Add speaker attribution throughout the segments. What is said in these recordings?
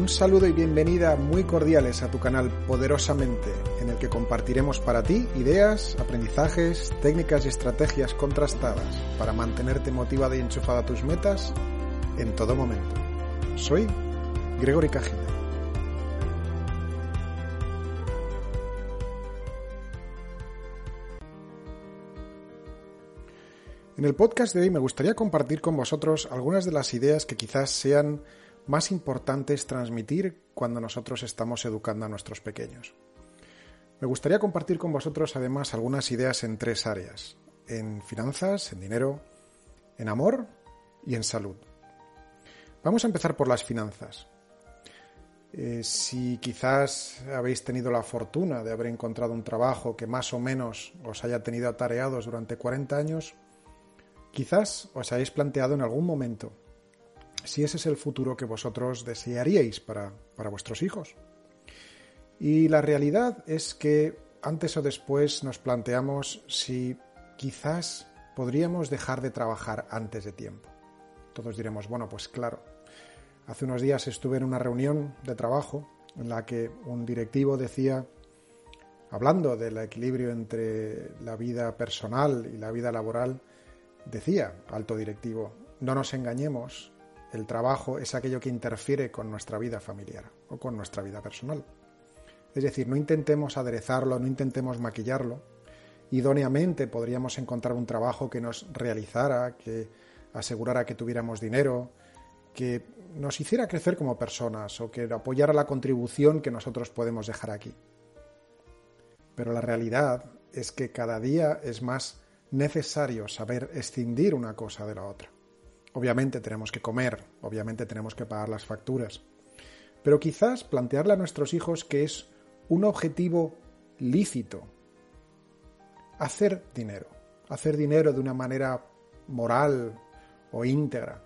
Speaker 1: Un saludo y bienvenida muy cordiales a tu canal Poderosamente, en el que compartiremos para ti ideas, aprendizajes, técnicas y estrategias contrastadas para mantenerte motivada y enchufada a tus metas en todo momento. Soy Gregory Cajina. En el podcast de hoy me gustaría compartir con vosotros algunas de las ideas que quizás sean más importantes transmitir cuando nosotros estamos educando a nuestros pequeños. Me gustaría compartir con vosotros además algunas ideas en tres áreas, en finanzas, en dinero, en amor y en salud. Vamos a empezar por las finanzas. Eh, si quizás habéis tenido la fortuna de haber encontrado un trabajo que más o menos os haya tenido atareados durante 40 años, Quizás os hayáis planteado en algún momento si ese es el futuro que vosotros desearíais para, para vuestros hijos. Y la realidad es que antes o después nos planteamos si quizás podríamos dejar de trabajar antes de tiempo. Todos diremos, bueno, pues claro. Hace unos días estuve en una reunión de trabajo en la que un directivo decía, hablando del equilibrio entre la vida personal y la vida laboral, Decía, alto directivo, no nos engañemos, el trabajo es aquello que interfiere con nuestra vida familiar o con nuestra vida personal. Es decir, no intentemos aderezarlo, no intentemos maquillarlo. Idóneamente podríamos encontrar un trabajo que nos realizara, que asegurara que tuviéramos dinero, que nos hiciera crecer como personas o que apoyara la contribución que nosotros podemos dejar aquí. Pero la realidad es que cada día es más necesario saber escindir una cosa de la otra. Obviamente tenemos que comer, obviamente tenemos que pagar las facturas, pero quizás plantearle a nuestros hijos que es un objetivo lícito hacer dinero, hacer dinero de una manera moral o íntegra,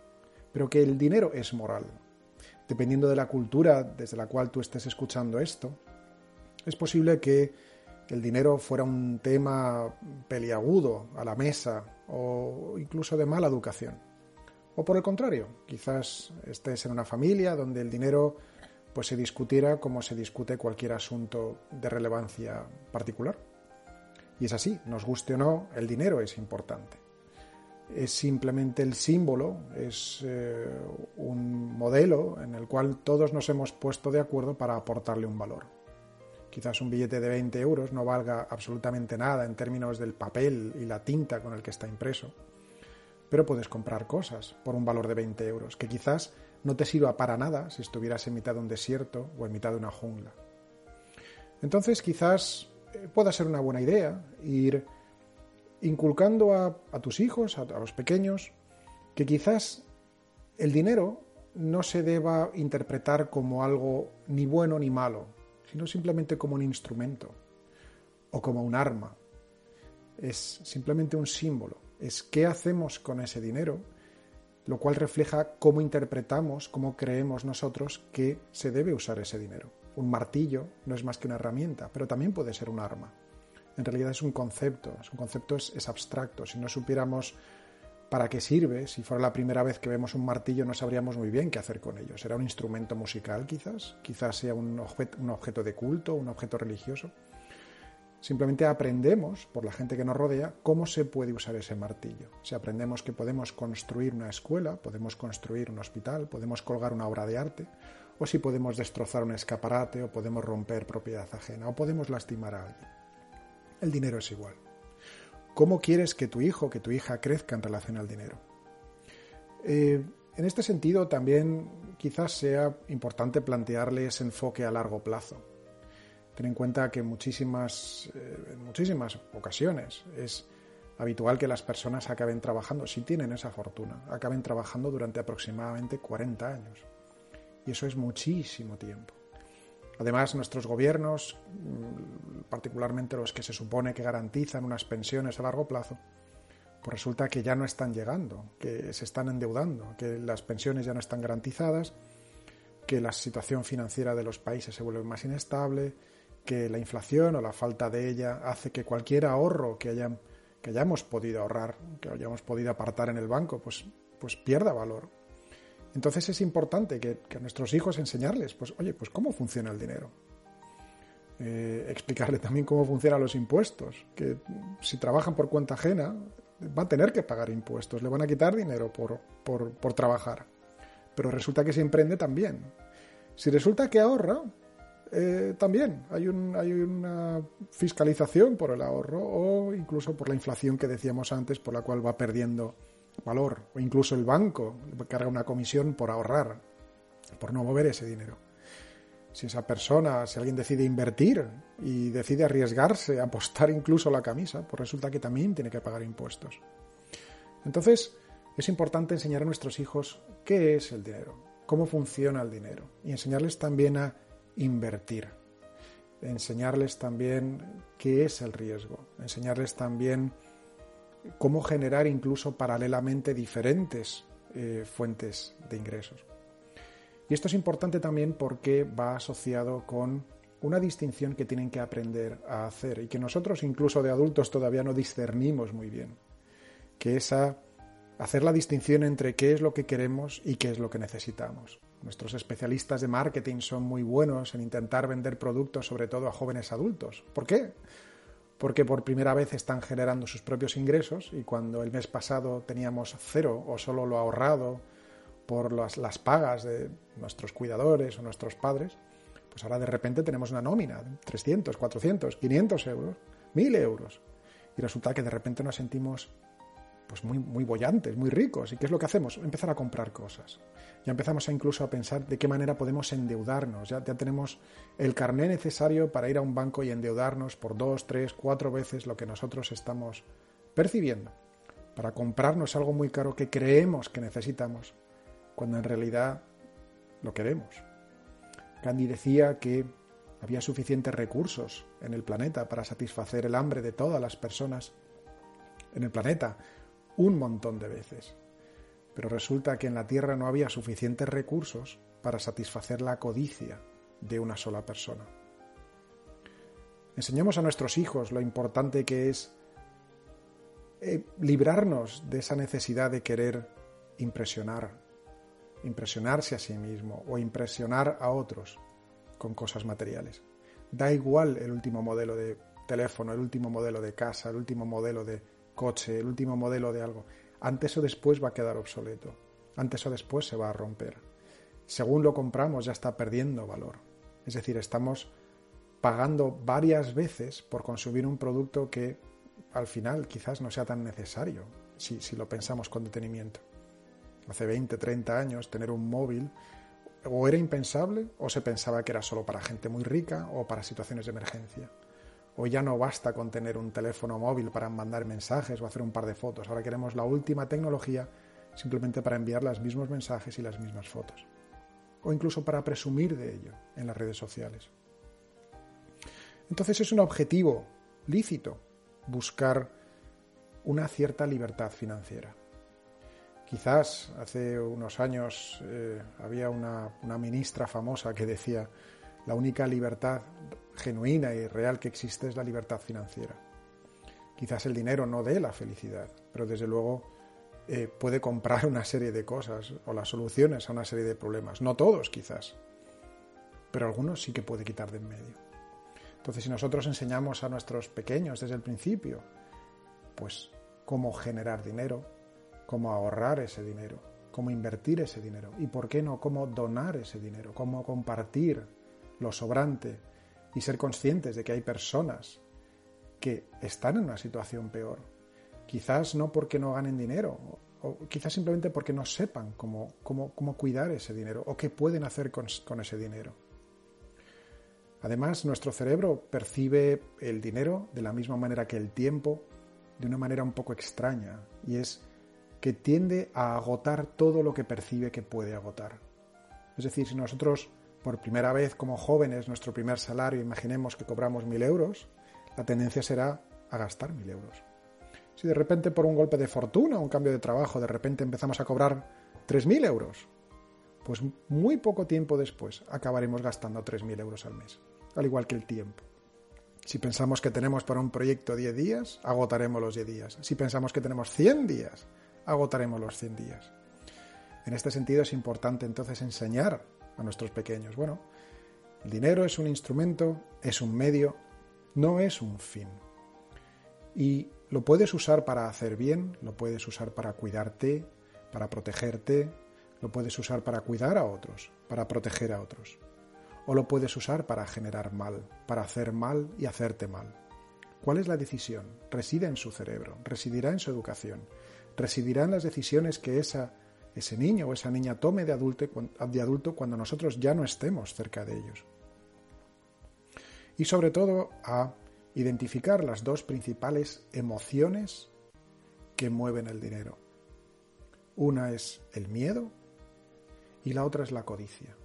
Speaker 1: pero que el dinero es moral. Dependiendo de la cultura desde la cual tú estés escuchando esto, es posible que el dinero fuera un tema peliagudo a la mesa o incluso de mala educación. O por el contrario, quizás estés en una familia donde el dinero pues se discutiera como se discute cualquier asunto de relevancia particular. Y es así, nos guste o no, el dinero es importante. Es simplemente el símbolo, es eh, un modelo en el cual todos nos hemos puesto de acuerdo para aportarle un valor. Quizás un billete de 20 euros no valga absolutamente nada en términos del papel y la tinta con el que está impreso. Pero puedes comprar cosas por un valor de 20 euros, que quizás no te sirva para nada si estuvieras en mitad de un desierto o en mitad de una jungla. Entonces quizás eh, pueda ser una buena idea ir inculcando a, tus hijos, a, a los pequeños, que quizás el dinero no se deba interpretar como algo ni bueno ni malo, sino simplemente como un instrumento o como un arma. Es simplemente un símbolo, es qué hacemos con ese dinero, lo cual refleja cómo interpretamos, cómo creemos nosotros que se debe usar ese dinero. Un martillo no es más que una herramienta, pero también puede ser un arma. En realidad es un concepto, es un concepto es, abstracto. Si no supiéramos para qué sirve. Si fuera la primera vez que vemos un martillo no sabríamos muy bien qué hacer con ello. ¿Será un instrumento musical quizás? Quizás sea un, objeto, un objeto de culto, un objeto religioso. Simplemente aprendemos, por la gente que nos rodea, cómo se puede usar ese martillo. Si aprendemos que podemos construir una escuela, podemos construir un hospital, podemos colgar una obra de arte, o si podemos destrozar un escaparate, o podemos romper propiedad ajena, o podemos lastimar a alguien. El dinero es igual. ¿Cómo quieres que tu hijo, que tu hija crezca en relación al dinero? Eh, en este sentido, también quizás sea importante plantearle ese enfoque a largo plazo. Ten en cuenta que muchísimas, eh, en muchísimas ocasiones es habitual que las personas acaben trabajando, si tienen esa fortuna, acaben trabajando durante aproximadamente 40 años. Y eso es muchísimo tiempo. Además, nuestros gobiernos, mm, particularmente los que se supone que garantizan unas pensiones a largo plazo, pues resulta que ya no están llegando, que se están endeudando, que las pensiones ya no están garantizadas, que la situación financiera de los países se vuelve más inestable, que la inflación o la falta de ella hace que cualquier ahorro que, que hayamos podido ahorrar, que hayamos podido apartar en el banco, pues, pues pierda valor. Entonces es importante que, a nuestros hijos enseñarles, pues oye, pues cómo funciona el dinero. Eh, explicarle también cómo funcionan los impuestos, que si trabajan por cuenta ajena, va a tener que pagar impuestos, le van a quitar dinero por, por, trabajar. Pero resulta que se emprende también. Si resulta que ahorra, eh, también hay, un, hay una fiscalización por el ahorro o incluso por la inflación que decíamos antes, por la cual va perdiendo valor. O incluso el banco carga una comisión por ahorrar, por no mover ese dinero. Si esa persona, si alguien decide invertir y decide arriesgarse, apostar incluso la camisa, pues resulta que también tiene que pagar impuestos. Entonces, es importante enseñar a nuestros hijos qué es el dinero, cómo funciona el dinero y enseñarles también a invertir. Enseñarles también qué es el riesgo, enseñarles también cómo generar incluso paralelamente diferentes eh, fuentes de ingresos. Y esto es importante también porque va asociado con una distinción que tienen que aprender a hacer y que nosotros incluso de adultos todavía no discernimos muy bien, que es hacer la distinción entre qué es lo que queremos y qué es lo que necesitamos. Nuestros especialistas de marketing son muy buenos en intentar vender productos sobre todo a jóvenes adultos. ¿Por qué? Porque por primera vez están generando sus propios ingresos y cuando el mes pasado teníamos cero o solo lo ahorrado por las, las pagas de nuestros cuidadores o nuestros padres, pues ahora de repente tenemos una nómina, 300, 400, 500 euros, 1000 euros. Y resulta que de repente nos sentimos pues muy, muy bollantes, muy ricos. ¿Y qué es lo que hacemos? Empezar a comprar cosas. Ya empezamos a incluso a pensar de qué manera podemos endeudarnos. Ya, ya tenemos el carné necesario para ir a un banco y endeudarnos por dos, tres, cuatro veces lo que nosotros estamos percibiendo. Para comprarnos algo muy caro que creemos que necesitamos cuando en realidad lo queremos. Gandhi decía que había suficientes recursos en el planeta para satisfacer el hambre de todas las personas en el planeta un montón de veces. Pero resulta que en la Tierra no había suficientes recursos para satisfacer la codicia de una sola persona. Enseñemos a nuestros hijos lo importante que es eh, librarnos de esa necesidad de querer impresionar, impresionarse a sí mismo o impresionar a otros con cosas materiales. Da igual el último modelo de teléfono, el último modelo de casa, el último modelo de coche, el último modelo de algo. Antes o después va a quedar obsoleto. Antes o después se va a romper. Según lo compramos ya está perdiendo valor. Es decir, estamos pagando varias veces por consumir un producto que al final quizás no sea tan necesario si, si lo pensamos con detenimiento hace 20, 30 años, tener un móvil o era impensable o se pensaba que era solo para gente muy rica o para situaciones de emergencia. Hoy ya no basta con tener un teléfono móvil para mandar mensajes o hacer un par de fotos. Ahora queremos la última tecnología simplemente para enviar los mismos mensajes y las mismas fotos. O incluso para presumir de ello en las redes sociales. Entonces es un objetivo lícito buscar una cierta libertad financiera. Quizás hace unos años eh, había una, ministra famosa que decía, la única libertad genuina y real que existe es la libertad financiera. Quizás el dinero no dé la felicidad, pero desde luego eh, puede comprar una serie de cosas o las soluciones a una serie de problemas. No todos quizás, pero algunos sí que puede quitar de en medio. Entonces si nosotros enseñamos a nuestros pequeños desde el principio, pues cómo generar dinero, cómo ahorrar ese dinero, cómo invertir ese dinero y, por qué no, cómo donar ese dinero, cómo compartir lo sobrante y ser conscientes de que hay personas que están en una situación peor. Quizás no porque no ganen dinero, o quizás simplemente porque no sepan cómo, cómo, cuidar ese dinero o qué pueden hacer con, con ese dinero. Además, nuestro cerebro percibe el dinero de la misma manera que el tiempo de una manera un poco extraña y es que tiende a agotar todo lo que percibe que puede agotar. Es decir, si nosotros por primera vez como jóvenes nuestro primer salario, imaginemos que cobramos mil euros, la tendencia será a gastar mil euros. Si de repente por un golpe de fortuna, un cambio de trabajo, de repente empezamos a cobrar tres mil euros, pues muy poco tiempo después acabaremos gastando tres mil euros al mes, al igual que el tiempo. Si pensamos que tenemos para un proyecto 10 días, agotaremos los 10 días. Si pensamos que tenemos 100 días, agotaremos los 100 días. En este sentido es importante entonces enseñar a nuestros pequeños, bueno, el dinero es un instrumento, es un medio, no es un fin. Y lo puedes usar para hacer bien, lo puedes usar para cuidarte, para protegerte, lo puedes usar para cuidar a otros, para proteger a otros o lo puedes usar para generar mal, para hacer mal y hacerte mal. ¿Cuál es la decisión? Reside en su cerebro, residirá en su educación, residirá en las decisiones que esa, ese niño o esa niña tome de adulto, cuando nosotros ya no estemos cerca de ellos. Y sobre todo a identificar las dos principales emociones que mueven el dinero. Una es el miedo y la otra es la codicia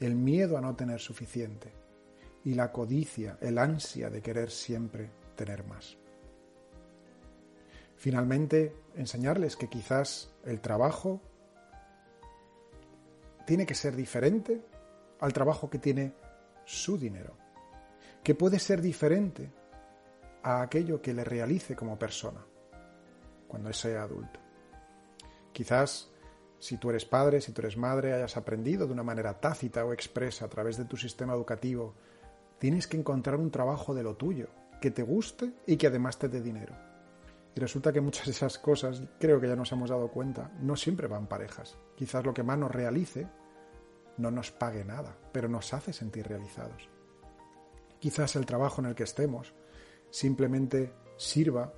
Speaker 1: el miedo a no tener suficiente y la codicia, el ansia de querer siempre tener más. Finalmente, enseñarles que quizás el trabajo tiene que ser diferente al trabajo que tiene su dinero, que puede ser diferente a aquello que le realice como persona cuando sea adulto. Quizás si tú eres padre, si tú eres madre, hayas aprendido de una manera tácita o expresa a través de tu sistema educativo, tienes que encontrar un trabajo de lo tuyo, que te guste y que además te dé dinero. Y resulta que muchas de esas cosas, creo que ya nos hemos dado cuenta, no siempre van parejas. Quizás lo que más nos realice no nos pague nada, pero nos hace sentir realizados. Quizás el trabajo en el que estemos simplemente sirva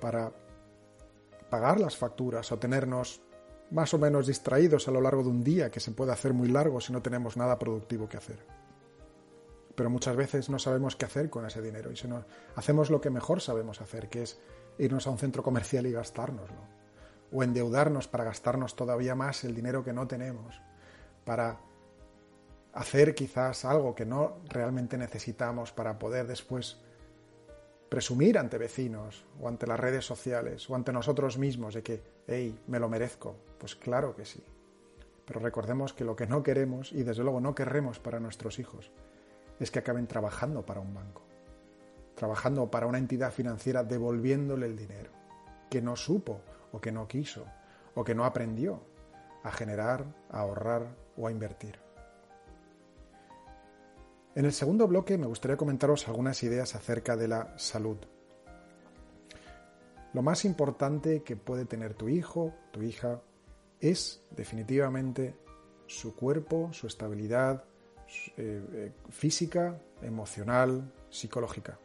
Speaker 1: para pagar las facturas o tenernos más o menos distraídos a lo largo de un día que se puede hacer muy largo si no tenemos nada productivo que hacer. Pero muchas veces no sabemos qué hacer con ese dinero y hacemos lo que mejor sabemos hacer, que es irnos a un centro comercial y gastárnoslo. O endeudarnos para gastarnos todavía más el dinero que no tenemos. Para hacer quizás algo que no realmente necesitamos para poder después presumir ante vecinos o ante las redes sociales o ante nosotros mismos de que, hey, me lo merezco. Pues claro que sí. Pero recordemos que lo que no queremos y desde luego no querremos para nuestros hijos es que acaben trabajando para un banco, trabajando para una entidad financiera devolviéndole el dinero, que no supo o que no quiso o que no aprendió a generar, a ahorrar o a invertir. En el segundo bloque me gustaría comentaros algunas ideas acerca de la salud. Lo más importante que puede tener tu hijo, tu hija, es definitivamente su cuerpo, su estabilidad eh, eh, física, emocional, psicológica.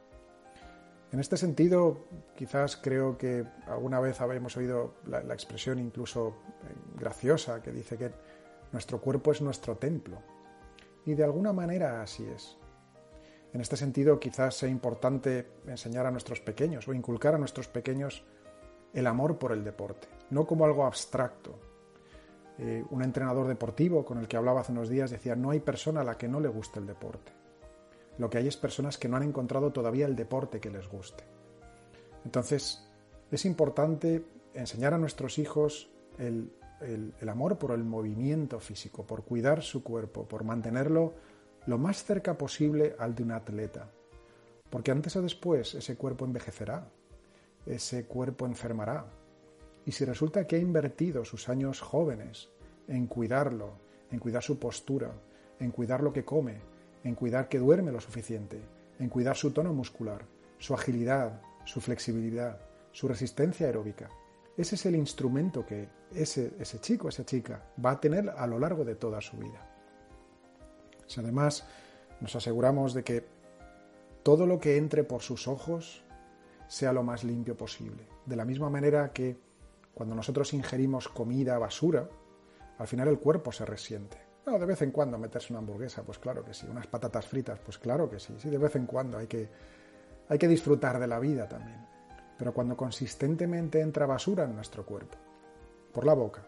Speaker 1: En este sentido, quizás creo que alguna vez habéis oído la, la expresión incluso eh, graciosa que dice que nuestro cuerpo es nuestro templo. Y de alguna manera así es. En este sentido, quizás sea importante enseñar a nuestros pequeños o inculcar a nuestros pequeños el amor por el deporte, no como algo abstracto. Eh, un entrenador deportivo con el que hablaba hace unos días decía, no hay persona a la que no le guste el deporte. Lo que hay es personas que no han encontrado todavía el deporte que les guste. Entonces, es importante enseñar a nuestros hijos el el, amor por el movimiento físico, por cuidar su cuerpo, por mantenerlo lo más cerca posible al de un atleta. Porque antes o después ese cuerpo envejecerá, ese cuerpo enfermará. Y si resulta que ha invertido sus años jóvenes en cuidarlo, en cuidar su postura, en cuidar lo que come, en cuidar que duerme lo suficiente, en cuidar su tono muscular, su agilidad, su flexibilidad, su resistencia aeróbica, ese es el instrumento que ese, ese chico, esa chica va a tener a lo largo de toda su vida. Si además nos aseguramos de que todo lo que entre por sus ojos sea lo más limpio posible. De la misma manera que cuando nosotros ingerimos comida basura, al final el cuerpo se resiente. No, de vez en cuando meterse una hamburguesa, pues claro que sí. Unas patatas fritas, pues claro que sí. Sí, de vez en cuando hay que, hay que disfrutar de la vida también. pero cuando consistentemente entra basura en nuestro cuerpo, por la boca,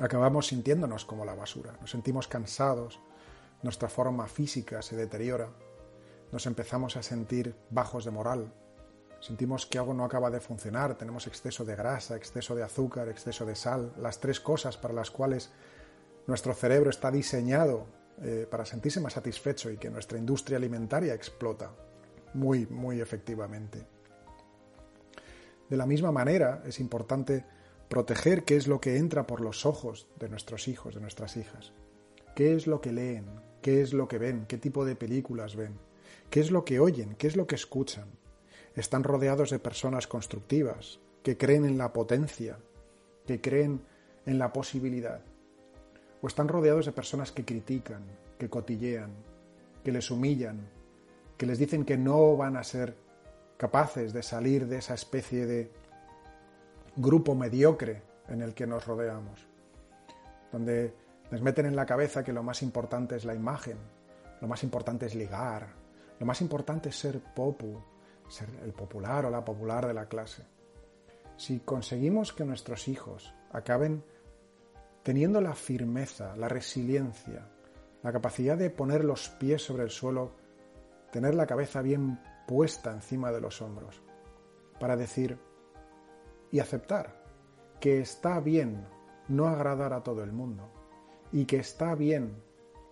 Speaker 1: acabamos sintiéndonos como la basura, nos sentimos cansados, nuestra forma física se deteriora, nos empezamos a sentir bajos de moral, sentimos que algo no acaba de funcionar, tenemos exceso de grasa, exceso de azúcar, exceso de sal, las tres cosas para las cuales nuestro cerebro está diseñado eh, para sentirse más satisfecho y que nuestra industria alimentaria explota muy, muy efectivamente. De la misma manera, es importante proteger qué es lo que entra por los ojos de nuestros hijos, de nuestras hijas. ¿Qué es lo que leen? ¿Qué es lo que ven? ¿Qué tipo de películas ven? ¿Qué es lo que oyen? ¿Qué es lo que escuchan? Están rodeados de personas constructivas, que creen en la potencia, que creen en la posibilidad. O están rodeados de personas que critican, que cotillean, que les humillan, que les dicen que no van a ser capaces de salir de esa especie de grupo mediocre en el que nos rodeamos, donde les meten en la cabeza que lo más importante es la imagen, lo más importante es ligar, lo más importante es ser popu, ser el popular o la popular de la clase. Si conseguimos que nuestros hijos acaben teniendo la firmeza, la resiliencia, la capacidad de poner los pies sobre el suelo, tener la cabeza bien puesta encima de los hombros, para decir y aceptar que está bien no agradar a todo el mundo y que está bien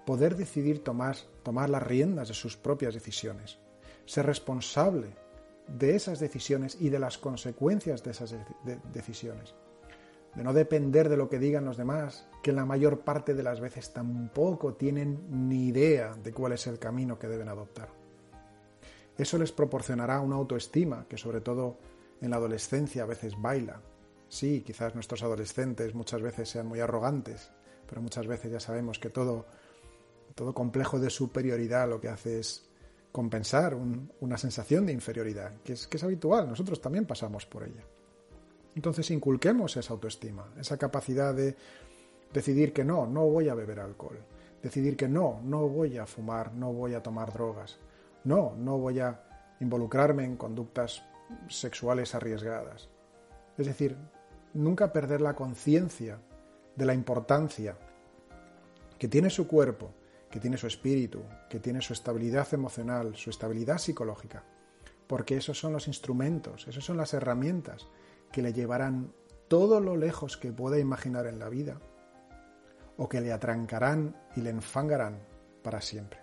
Speaker 1: poder decidir tomar, tomar las riendas de sus propias decisiones, ser responsable de esas decisiones y de las consecuencias de esas decisiones, de no depender de lo que digan los demás, que la mayor parte de las veces tampoco tienen ni idea de cuál es el camino que deben adoptar. Eso les proporcionará una autoestima que sobre todo en la adolescencia a veces baila. Sí, quizás nuestros adolescentes muchas veces sean muy arrogantes, pero muchas veces ya sabemos que todo todo complejo de superioridad lo que hace es compensar una sensación de inferioridad, que es, que es habitual, nosotros también pasamos por ella. Entonces inculquemos esa autoestima, esa capacidad de decidir que no, no voy a beber alcohol, decidir que no, no voy a fumar, no voy a tomar drogas, no, no voy a involucrarme en conductas sexuales arriesgadas. Es decir, nunca perder la conciencia de la importancia que tiene su cuerpo que tiene su espíritu, que tiene su estabilidad emocional, su estabilidad psicológica, porque esos son los instrumentos, esas son las herramientas que le llevarán todo lo lejos que pueda imaginar en la vida, o que le atrancarán y le enfangarán para siempre.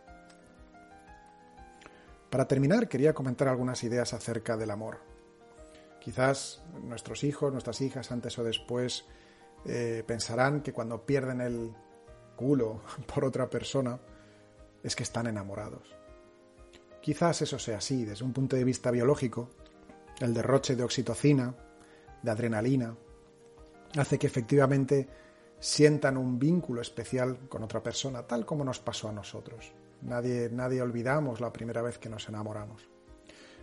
Speaker 1: Para terminar, quería comentar algunas ideas acerca del amor. Quizás nuestros hijos, nuestras hijas, antes o después, eh, pensarán que cuando pierden el, por otra persona, es que están enamorados. Quizás eso sea así desde un punto de vista biológico. El derroche de oxitocina, de adrenalina, hace que efectivamente sientan un vínculo especial con otra persona, tal como nos pasó a nosotros. Nadie, nadie olvidamos la primera vez que nos enamoramos.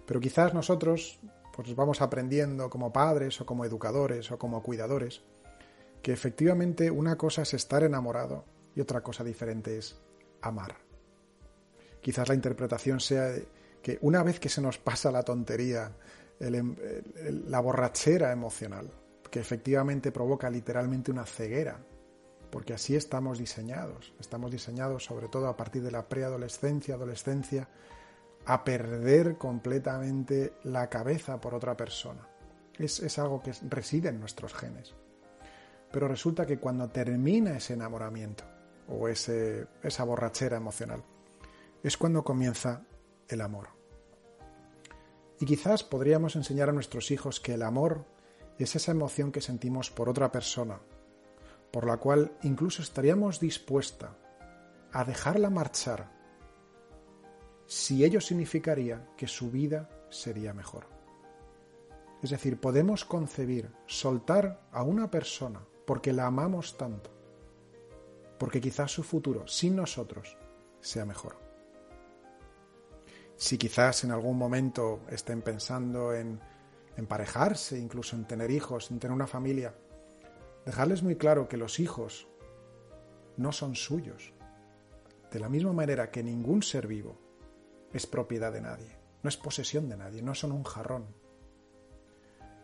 Speaker 1: Pero quizás nosotros pues vamos aprendiendo como padres o como educadores o como cuidadores que efectivamente una cosa es estar enamorado y otra cosa diferente es amar. Quizás la interpretación sea que una vez que se nos pasa la tontería, em, la borrachera emocional, que efectivamente provoca literalmente una ceguera, porque así estamos diseñados. Estamos diseñados sobre todo a partir de la preadolescencia, adolescencia, a perder completamente la cabeza por otra persona. Es, es algo que reside en nuestros genes. Pero resulta que cuando termina ese enamoramiento, o esa borrachera emocional. Es cuando comienza el amor. Y quizás podríamos enseñar a nuestros hijos que el amor es esa emoción que sentimos por otra persona, por la cual incluso estaríamos dispuesta a dejarla marchar si ello significaría que su vida sería mejor. Es decir, podemos concebir soltar a una persona porque la amamos tanto, porque quizás su futuro sin nosotros sea mejor. Si quizás en algún momento estén pensando en emparejarse, incluso en tener hijos, en tener una familia, dejarles muy claro que los hijos no son suyos, de la misma manera que ningún ser vivo es propiedad de nadie, no es posesión de nadie, no son un jarrón.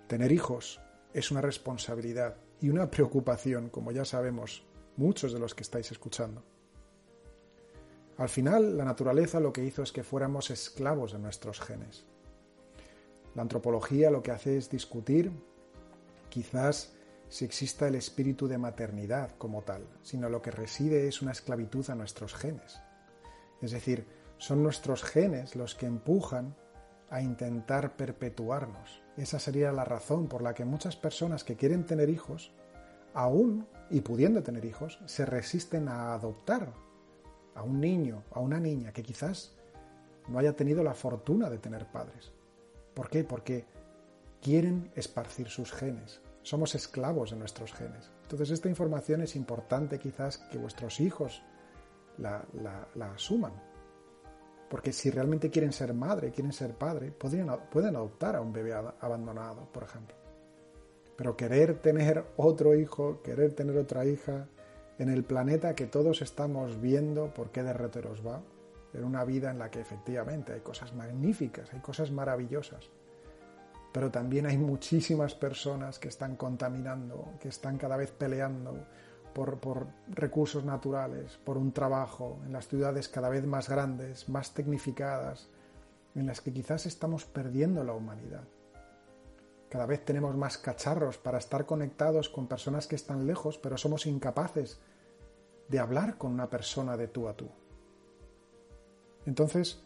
Speaker 1: Tener hijos es una responsabilidad y una preocupación, como ya sabemos muchos de los que estáis escuchando. Al final, la naturaleza lo que hizo es que fuéramos esclavos de nuestros genes. La antropología lo que hace es discutir quizás si exista el espíritu de maternidad como tal, sino lo que reside es una esclavitud a nuestros genes. Es decir, son nuestros genes los que empujan a intentar perpetuarnos. Esa sería la razón por la que muchas personas que quieren tener hijos, aún y pudiendo tener hijos, se resisten a adoptar a un niño, a una niña que quizás no haya tenido la fortuna de tener padres. ¿Por qué? Porque quieren esparcir sus genes. Somos esclavos de nuestros genes. Entonces esta información es importante quizás que vuestros hijos la, asuman. Porque si realmente quieren ser madre, quieren ser padre, pueden adoptar a un bebé abandonado, por ejemplo. Pero querer tener otro hijo, querer tener otra hija, en el planeta que todos estamos viendo por qué derreteros va, en una vida en la que efectivamente hay cosas magníficas, hay cosas maravillosas, pero también hay muchísimas personas que están contaminando, que están cada vez peleando por, por, recursos naturales, por un trabajo, en las ciudades cada vez más grandes, más tecnificadas, en las que quizás estamos perdiendo la humanidad. Cada vez tenemos más cacharros para estar conectados con personas que están lejos, pero somos incapaces de hablar con una persona de tú a tú. Entonces,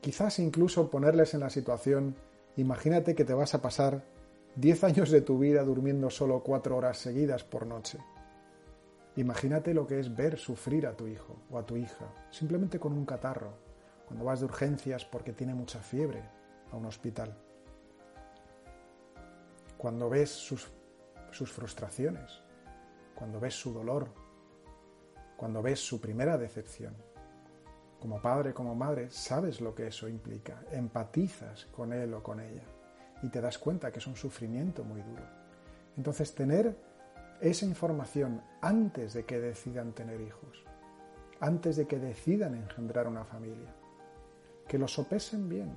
Speaker 1: quizás incluso ponerles en la situación, imagínate que te vas a pasar 10 años de tu vida durmiendo solo 4 horas seguidas por noche. Imagínate lo que es ver sufrir a tu hijo o a tu hija, simplemente con un catarro, cuando vas de urgencias porque tiene mucha fiebre a un hospital cuando ves sus, sus frustraciones, cuando ves su dolor, cuando ves su primera decepción. Como padre, como madre, sabes lo que eso implica, empatizas con él o con ella y te das cuenta que es un sufrimiento muy duro. Entonces, tener esa información antes de que decidan tener hijos, antes de que decidan engendrar una familia, que lo sopesen bien,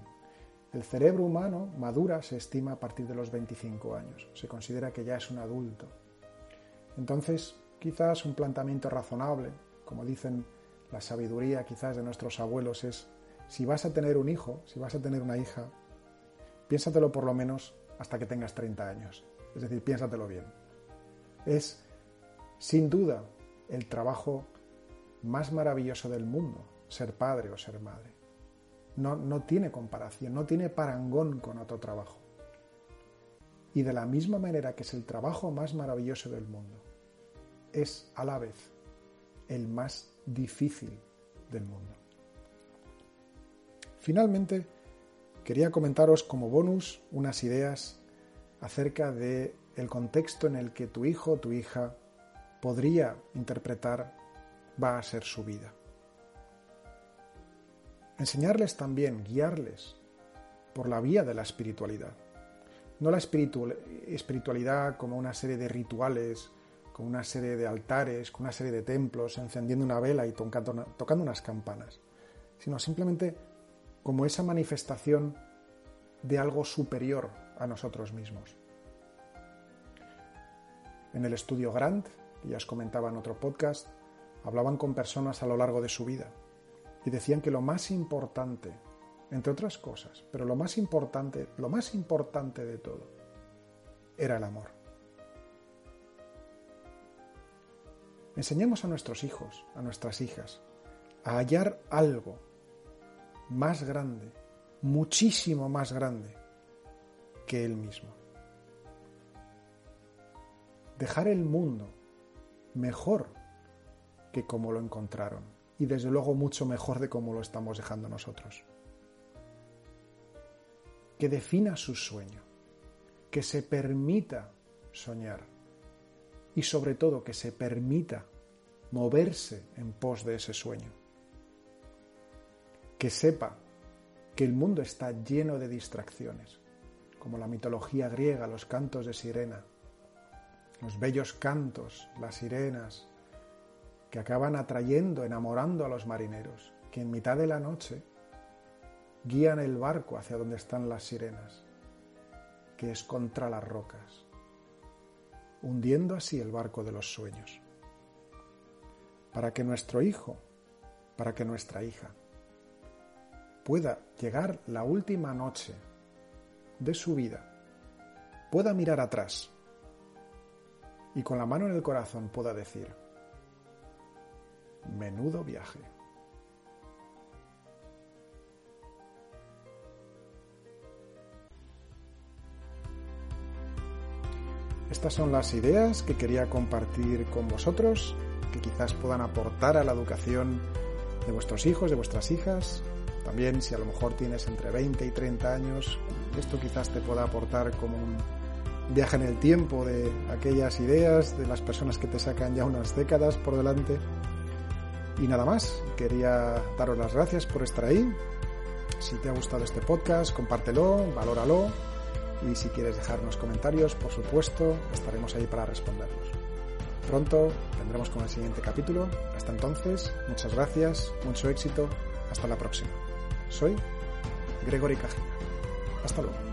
Speaker 1: el cerebro humano madura, se estima, a partir de los 25 años. Se considera que ya es un adulto. Entonces, quizás un planteamiento razonable, como dicen la sabiduría quizás de nuestros abuelos, es si vas a tener un hijo, si vas a tener una hija, piénsatelo por lo menos hasta que tengas 30 años. Es decir, piénsatelo bien. Es, sin duda, el trabajo más maravilloso del mundo, ser padre o ser madre. No, tiene comparación, no tiene parangón con otro trabajo. Y de la misma manera que es el trabajo más maravilloso del mundo, es a la vez el más difícil del mundo. Finalmente, quería comentaros como bonus unas ideas acerca de el contexto en el que tu hijo o tu hija podría interpretar va a ser su vida. Enseñarles también, guiarles por la vía de la espiritualidad. No la espiritualidad como una serie de rituales, con una serie de altares, con una serie de templos, encendiendo una vela y tocando, tocando unas campanas, sino simplemente como esa manifestación de algo superior a nosotros mismos. En el estudio Grant, que ya os comentaba en otro podcast, hablaban con personas a lo largo de su vida y decían que lo más importante, entre otras cosas, pero lo más importante, lo más importante de todo, era el amor. Enseñemos a nuestros hijos, a nuestras hijas, a hallar algo más grande, muchísimo más grande que él mismo. Dejar el mundo mejor que como lo encontraron y desde luego mucho mejor de cómo lo estamos dejando nosotros. Que defina su sueño, que se permita soñar y sobre todo que se permita moverse en pos de ese sueño. Que sepa que el mundo está lleno de distracciones, como la mitología griega, los cantos de sirena, los bellos cantos, las sirenas, que acaban atrayendo, enamorando a los marineros, que en mitad de la noche guían el barco hacia donde están las sirenas. que es contra las rocas, hundiendo así el barco de los sueños, para que nuestro hijo, para que nuestra hija pueda llegar la última noche de su vida, pueda mirar atrás y con la mano en el corazón pueda decir, menudo viaje. Estas son las ideas que quería compartir con vosotros, que quizás puedan aportar a la educación de vuestros hijos, de vuestras hijas. También si a lo mejor tienes entre 20 y 30 años, esto quizás te pueda aportar como un viaje en el tiempo de aquellas ideas, de las personas que te sacan ya unas décadas por delante. Y nada más, quería daros las gracias por estar ahí. Si te ha gustado este podcast, compártelo, valóralo y si quieres dejarnos comentarios, por supuesto, estaremos ahí para responderlos. Pronto vendremos con el siguiente capítulo. Hasta entonces, muchas gracias, mucho éxito. Hasta la próxima. Soy Gregory Cajina. Hasta luego.